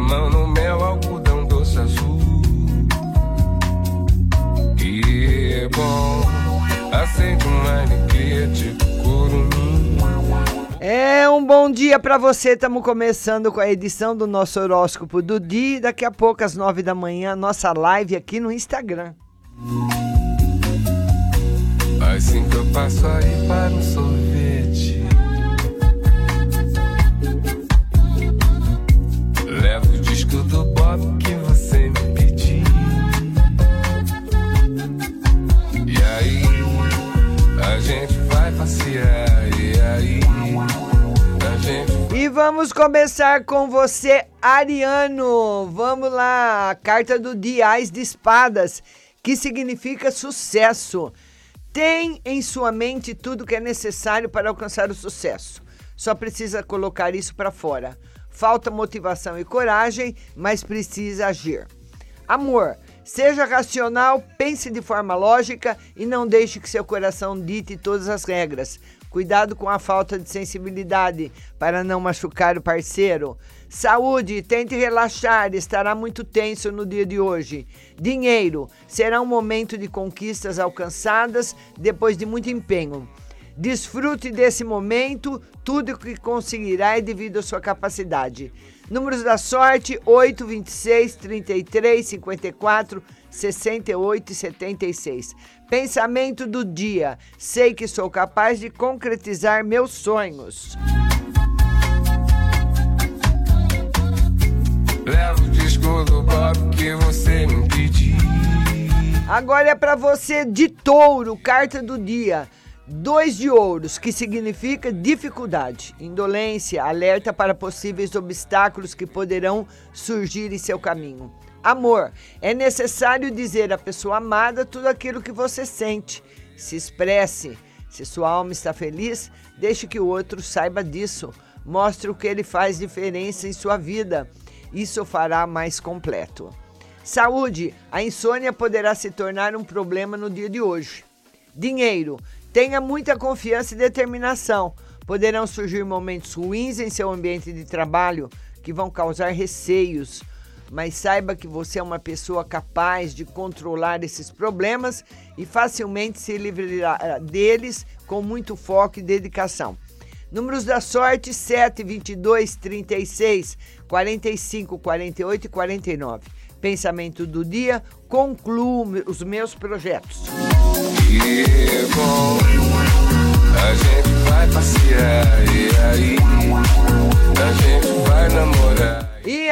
mão no mel, algodão doce azul. E é bom, acende uma alegria tipo curumim. É um bom dia para você. Estamos começando com a edição do nosso horóscopo do dia. Daqui a pouco, às nove da manhã, nossa live aqui no Instagram. Assim que eu passo aí para um sorvete. Começar com você, Ariano. Vamos lá, a carta do dia, Ais de Espadas, que significa sucesso. Tem em sua mente tudo que é necessário para alcançar o sucesso. Só precisa colocar isso para fora. Falta motivação e coragem, mas precisa agir. Amor, seja racional, pense de forma lógica e não deixe que seu coração dite todas as regras. Cuidado com a falta de sensibilidade para não machucar o parceiro. Saúde, tente relaxar, estará muito tenso no dia de hoje. Dinheiro, será um momento de conquistas alcançadas depois de muito empenho. Desfrute desse momento, tudo que conseguirá é devido à sua capacidade. Números da sorte: 8, 26, 33, 54, 68 e 76. Pensamento do dia: sei que sou capaz de concretizar meus sonhos. levo o disco do Bob que você me pediu. Agora é para você de touro, carta do dia. Dois de ouros, que significa dificuldade, indolência, alerta para possíveis obstáculos que poderão surgir em seu caminho. Amor, é necessário dizer à pessoa amada tudo aquilo que você sente. Se expresse. Se sua alma está feliz, deixe que o outro saiba disso. Mostre o que ele faz diferença em sua vida. Isso o fará mais completo. Saúde, a insônia poderá se tornar um problema no dia de hoje. Dinheiro, tenha muita confiança e determinação. Poderão surgir momentos ruins em seu ambiente de trabalho que vão causar receios, mas saiba que você é uma pessoa capaz de controlar esses problemas e facilmente se livrará deles com muito foco e dedicação. Números da sorte: 7, 22, 36, 45, 48 e 49. Pensamento do dia: concluo os meus projetos. E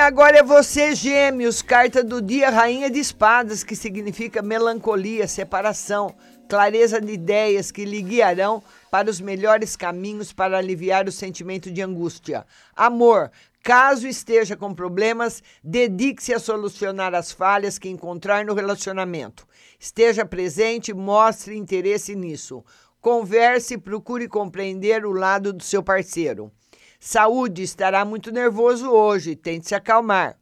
agora é você, Gêmeos, carta do dia, Rainha de Espadas, que significa melancolia, separação, clareza de ideias que lhe guiarão para os melhores caminhos para aliviar o sentimento de angústia. Amor, caso esteja com problemas, dedique-se a solucionar as falhas que encontrar no relacionamento. Esteja presente mostre interesse nisso. Converse e procure compreender o lado do seu parceiro. Saúde, estará muito nervoso hoje, tente se acalmar.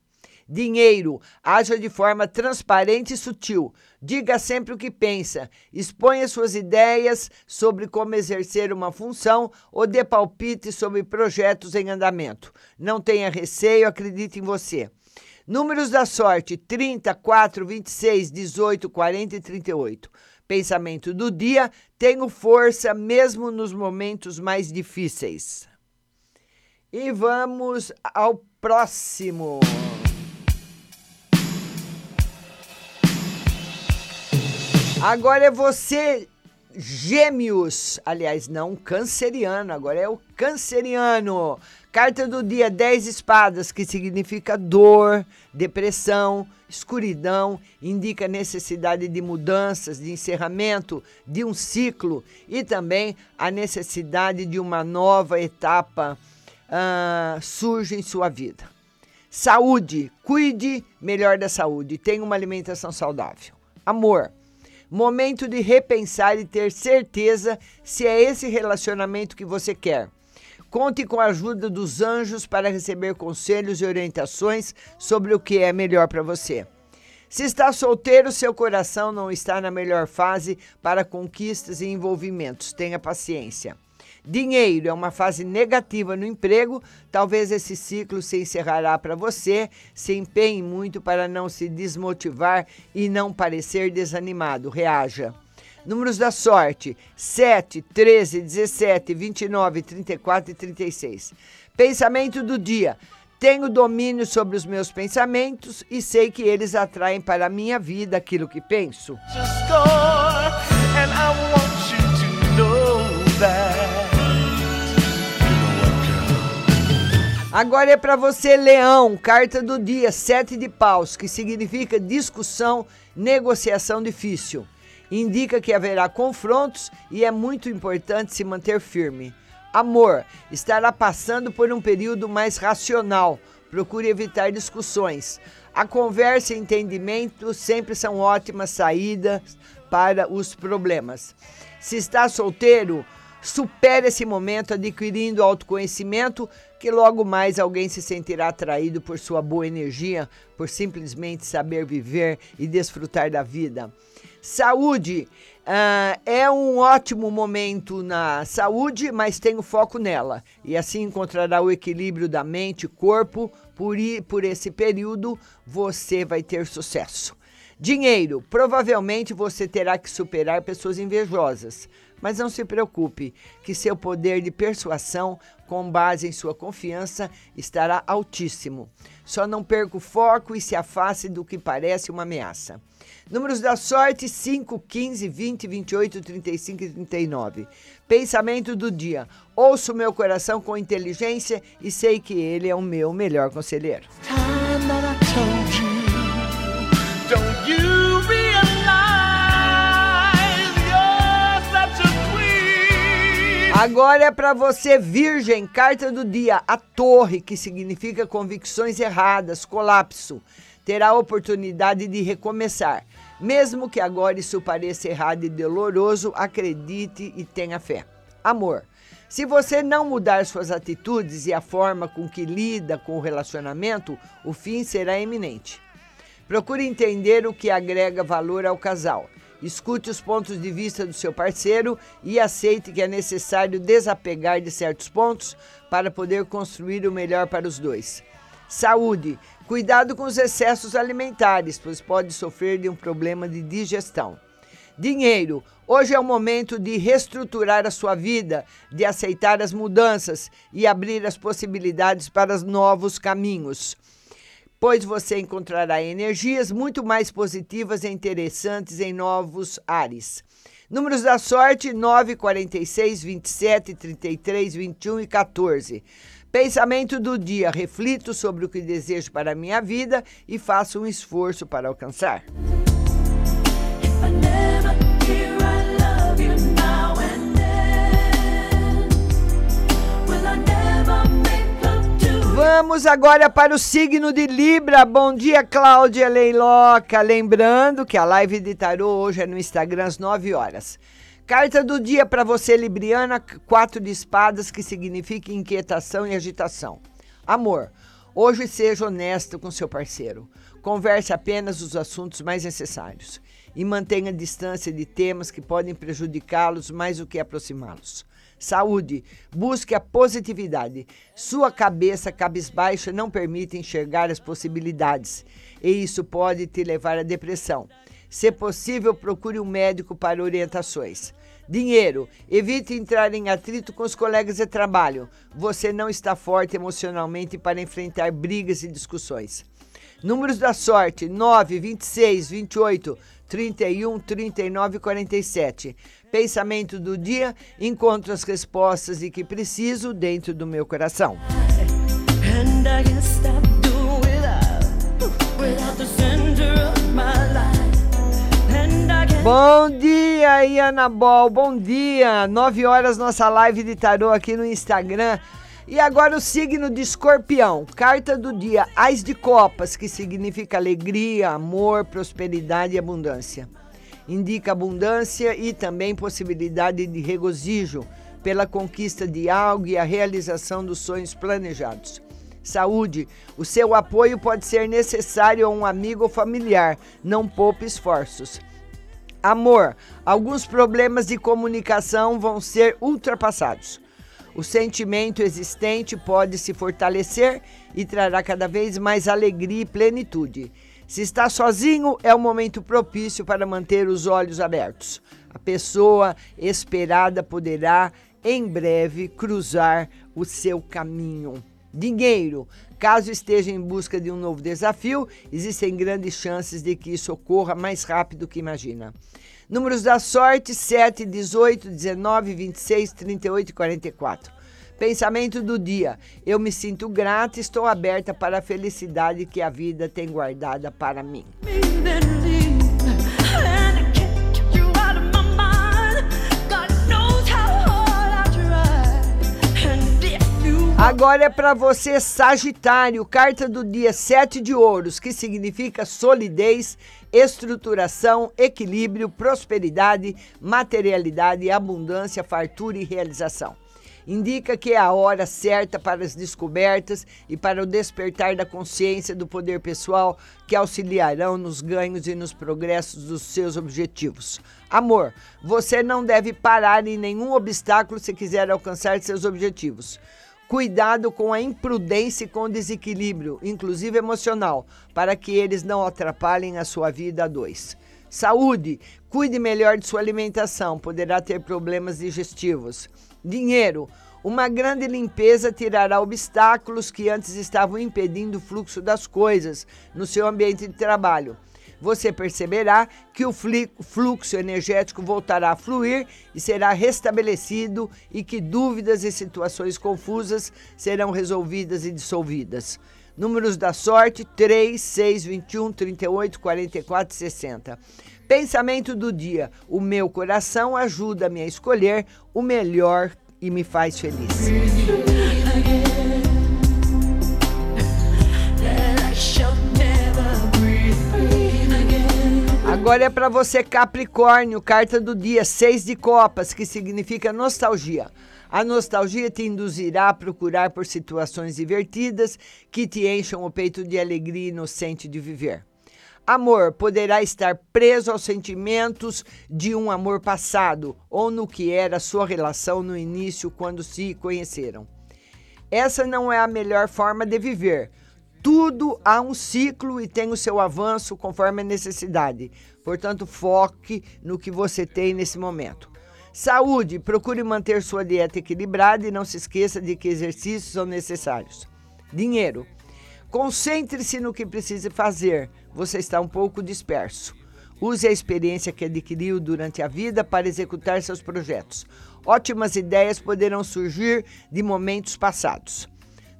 Dinheiro, haja de forma transparente e sutil. Diga sempre o que pensa. Exponha suas ideias sobre como exercer uma função ou dê palpite sobre projetos em andamento. Não tenha receio, acredite em você. Números da sorte: 30, 4, 26, 18, 40 e 38. Pensamento do dia: tenho força mesmo nos momentos mais difíceis. E vamos ao próximo. Agora é você, Gêmeos. Aliás, não canceriano, agora é o canceriano. Carta do dia: 10 espadas, que significa dor, depressão, escuridão, indica necessidade de mudanças, de encerramento de um ciclo e também a necessidade de uma nova etapa ah, surge em sua vida. Saúde, cuide melhor da saúde, tenha uma alimentação saudável. Amor, momento de repensar e ter certeza se é esse relacionamento que você quer. Conte com a ajuda dos anjos para receber conselhos e orientações sobre o que é melhor para você. Se está solteiro, seu coração não está na melhor fase para conquistas e envolvimentos. Tenha paciência. Dinheiro é uma fase negativa no emprego, talvez esse ciclo se encerrará para você. Se empenhe muito para não se desmotivar e não parecer desanimado. Reaja. Números da sorte: 7, 13, 17, 29, 34 e 36. Pensamento do dia: tenho domínio sobre os meus pensamentos e sei que eles atraem para a minha vida aquilo que penso. Agora é para você, Leão, carta do dia, sete de paus, que significa discussão, negociação difícil indica que haverá confrontos e é muito importante se manter firme. Amor estará passando por um período mais racional. Procure evitar discussões. A conversa e entendimento sempre são ótimas saídas para os problemas. Se está solteiro, supere esse momento adquirindo autoconhecimento, que logo mais alguém se sentirá atraído por sua boa energia, por simplesmente saber viver e desfrutar da vida. Saúde uh, é um ótimo momento na saúde, mas tenho foco nela. E assim encontrará o equilíbrio da mente e corpo. Por, por esse período, você vai ter sucesso. Dinheiro. Provavelmente você terá que superar pessoas invejosas. Mas não se preocupe, que seu poder de persuasão, com base em sua confiança, estará altíssimo. Só não perca o foco e se afaste do que parece uma ameaça. Números da sorte: 5, 15, 20, 28, 35 e 39. Pensamento do dia: ouço meu coração com inteligência e sei que ele é o meu melhor conselheiro. Agora é para você, Virgem, carta do dia, a torre, que significa convicções erradas, colapso. Terá a oportunidade de recomeçar. Mesmo que agora isso pareça errado e doloroso, acredite e tenha fé. Amor. Se você não mudar suas atitudes e a forma com que lida com o relacionamento, o fim será iminente. Procure entender o que agrega valor ao casal. Escute os pontos de vista do seu parceiro e aceite que é necessário desapegar de certos pontos para poder construir o melhor para os dois. Saúde. Cuidado com os excessos alimentares, pois pode sofrer de um problema de digestão. Dinheiro. Hoje é o momento de reestruturar a sua vida, de aceitar as mudanças e abrir as possibilidades para novos caminhos. Pois você encontrará energias muito mais positivas e interessantes em novos ares. Números da sorte: 9, 46, 27, 33, 21 e 14. Pensamento do dia: reflito sobre o que desejo para a minha vida e faço um esforço para alcançar. Vamos agora para o signo de Libra. Bom dia, Cláudia Leiloca. Lembrando que a live de tarô hoje é no Instagram às 9 horas. Carta do dia para você, Libriana, quatro de espadas, que significa inquietação e agitação. Amor, hoje seja honesto com seu parceiro. Converse apenas os assuntos mais necessários e mantenha distância de temas que podem prejudicá-los mais do que aproximá-los. Saúde, busque a positividade. Sua cabeça cabisbaixa não permite enxergar as possibilidades e isso pode te levar à depressão. Se possível, procure um médico para orientações. Dinheiro. Evite entrar em atrito com os colegas de trabalho. Você não está forte emocionalmente para enfrentar brigas e discussões. Números da sorte: 9, 26, 28, 31, 39 e 47. Pensamento do dia: encontro as respostas de que preciso dentro do meu coração. Bom dia, Iana Bol. Bom dia. 9 horas nossa live de tarô aqui no Instagram. E agora o signo de Escorpião, carta do dia, Ais de Copas, que significa alegria, amor, prosperidade e abundância. Indica abundância e também possibilidade de regozijo pela conquista de algo e a realização dos sonhos planejados. Saúde, o seu apoio pode ser necessário a um amigo ou familiar, não poupe esforços. Amor, alguns problemas de comunicação vão ser ultrapassados. O sentimento existente pode se fortalecer e trará cada vez mais alegria e plenitude. Se está sozinho, é o momento propício para manter os olhos abertos. A pessoa esperada poderá em breve cruzar o seu caminho. Dinheiro. Caso esteja em busca de um novo desafio, existem grandes chances de que isso ocorra mais rápido que imagina. Números da sorte: 7, 18, 19, 26, 38 e 44. Pensamento do dia: eu me sinto grata e estou aberta para a felicidade que a vida tem guardada para mim. Agora é para você, Sagitário, carta do dia 7 de ouros, que significa solidez, estruturação, equilíbrio, prosperidade, materialidade, abundância, fartura e realização indica que é a hora certa para as descobertas e para o despertar da consciência do poder pessoal que auxiliarão nos ganhos e nos progressos dos seus objetivos. Amor, você não deve parar em nenhum obstáculo se quiser alcançar seus objetivos. Cuidado com a imprudência e com o desequilíbrio, inclusive emocional, para que eles não atrapalhem a sua vida a dois. Saúde, cuide melhor de sua alimentação, poderá ter problemas digestivos. Dinheiro. Uma grande limpeza tirará obstáculos que antes estavam impedindo o fluxo das coisas no seu ambiente de trabalho. Você perceberá que o fluxo energético voltará a fluir e será restabelecido e que dúvidas e situações confusas serão resolvidas e dissolvidas. Números da sorte: 3, 6, 21, 38, 44 e 60. Pensamento do dia: o meu coração ajuda-me a escolher o melhor e me faz feliz. Agora é para você, Capricórnio, carta do dia, seis de copas, que significa nostalgia. A nostalgia te induzirá a procurar por situações divertidas que te encham o peito de alegria inocente de viver. Amor poderá estar preso aos sentimentos de um amor passado ou no que era sua relação no início quando se conheceram. Essa não é a melhor forma de viver. Tudo há um ciclo e tem o seu avanço conforme a necessidade. Portanto, foque no que você tem nesse momento. Saúde, procure manter sua dieta equilibrada e não se esqueça de que exercícios são necessários. Dinheiro, Concentre-se no que precisa fazer, você está um pouco disperso. Use a experiência que adquiriu durante a vida para executar seus projetos. Ótimas ideias poderão surgir de momentos passados.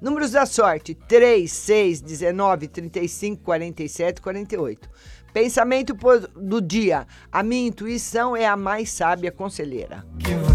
Números da sorte: 3, 6, 19, 35, 47, 48. Pensamento do dia: a minha intuição é a mais sábia conselheira. Que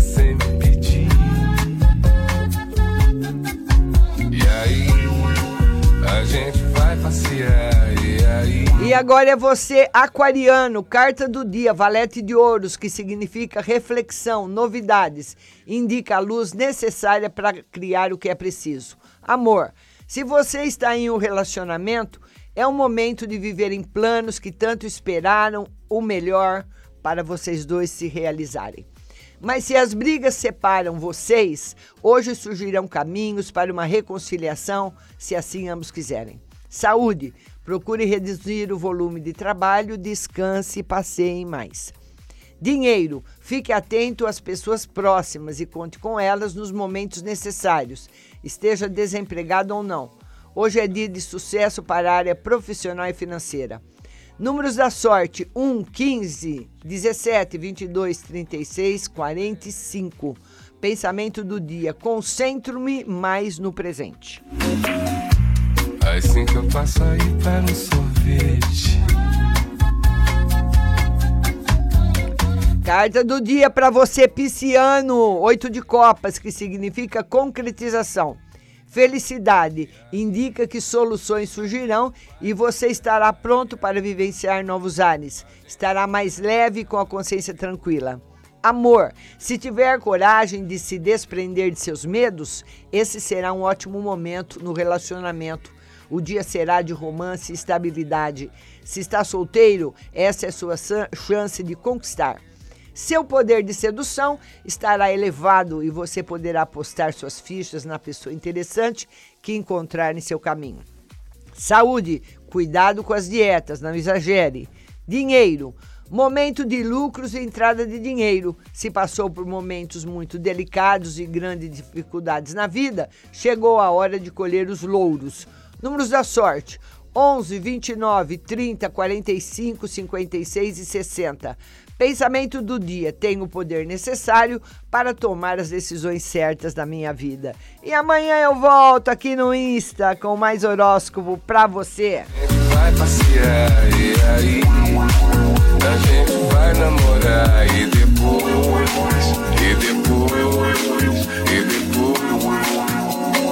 e agora é você, aquariano, carta do dia, valete de ouros, que significa reflexão, novidades. Indica a luz necessária para criar o que é preciso. Amor, se você está em um relacionamento, é o momento de viver em planos que tanto esperaram o melhor para vocês dois se realizarem. Mas se as brigas separam vocês, hoje surgirão caminhos para uma reconciliação, se assim ambos quiserem. Saúde, procure reduzir o volume de trabalho, descanse e passeie mais. Dinheiro, fique atento às pessoas próximas e conte com elas nos momentos necessários, esteja desempregado ou não. Hoje é dia de sucesso para a área profissional e financeira. Números da sorte: 1, 15, 17, 22, 36, 45. Pensamento do dia: concentro-me mais no presente. Assim que eu passo aí para um sorvete. Carta do dia para você, pisciano. Oito de copas, que significa concretização. Felicidade indica que soluções surgirão e você estará pronto para vivenciar novos ares. Estará mais leve com a consciência tranquila. Amor, se tiver coragem de se desprender de seus medos, esse será um ótimo momento no relacionamento. O dia será de romance e estabilidade. Se está solteiro, essa é sua chance de conquistar. Seu poder de sedução estará elevado e você poderá postar suas fichas na pessoa interessante que encontrar em seu caminho. Saúde, cuidado com as dietas, não exagere. Dinheiro, momento de lucros e entrada de dinheiro. Se passou por momentos muito delicados e grandes dificuldades na vida, chegou a hora de colher os louros. Números da sorte: 11, 29, 30, 45, 56 e 60. Pensamento do dia: tenho o poder necessário para tomar as decisões certas da minha vida. E amanhã eu volto aqui no Insta com mais horóscopo para você. Vai passear e aí a gente vai namorar e depois, e depois, e depois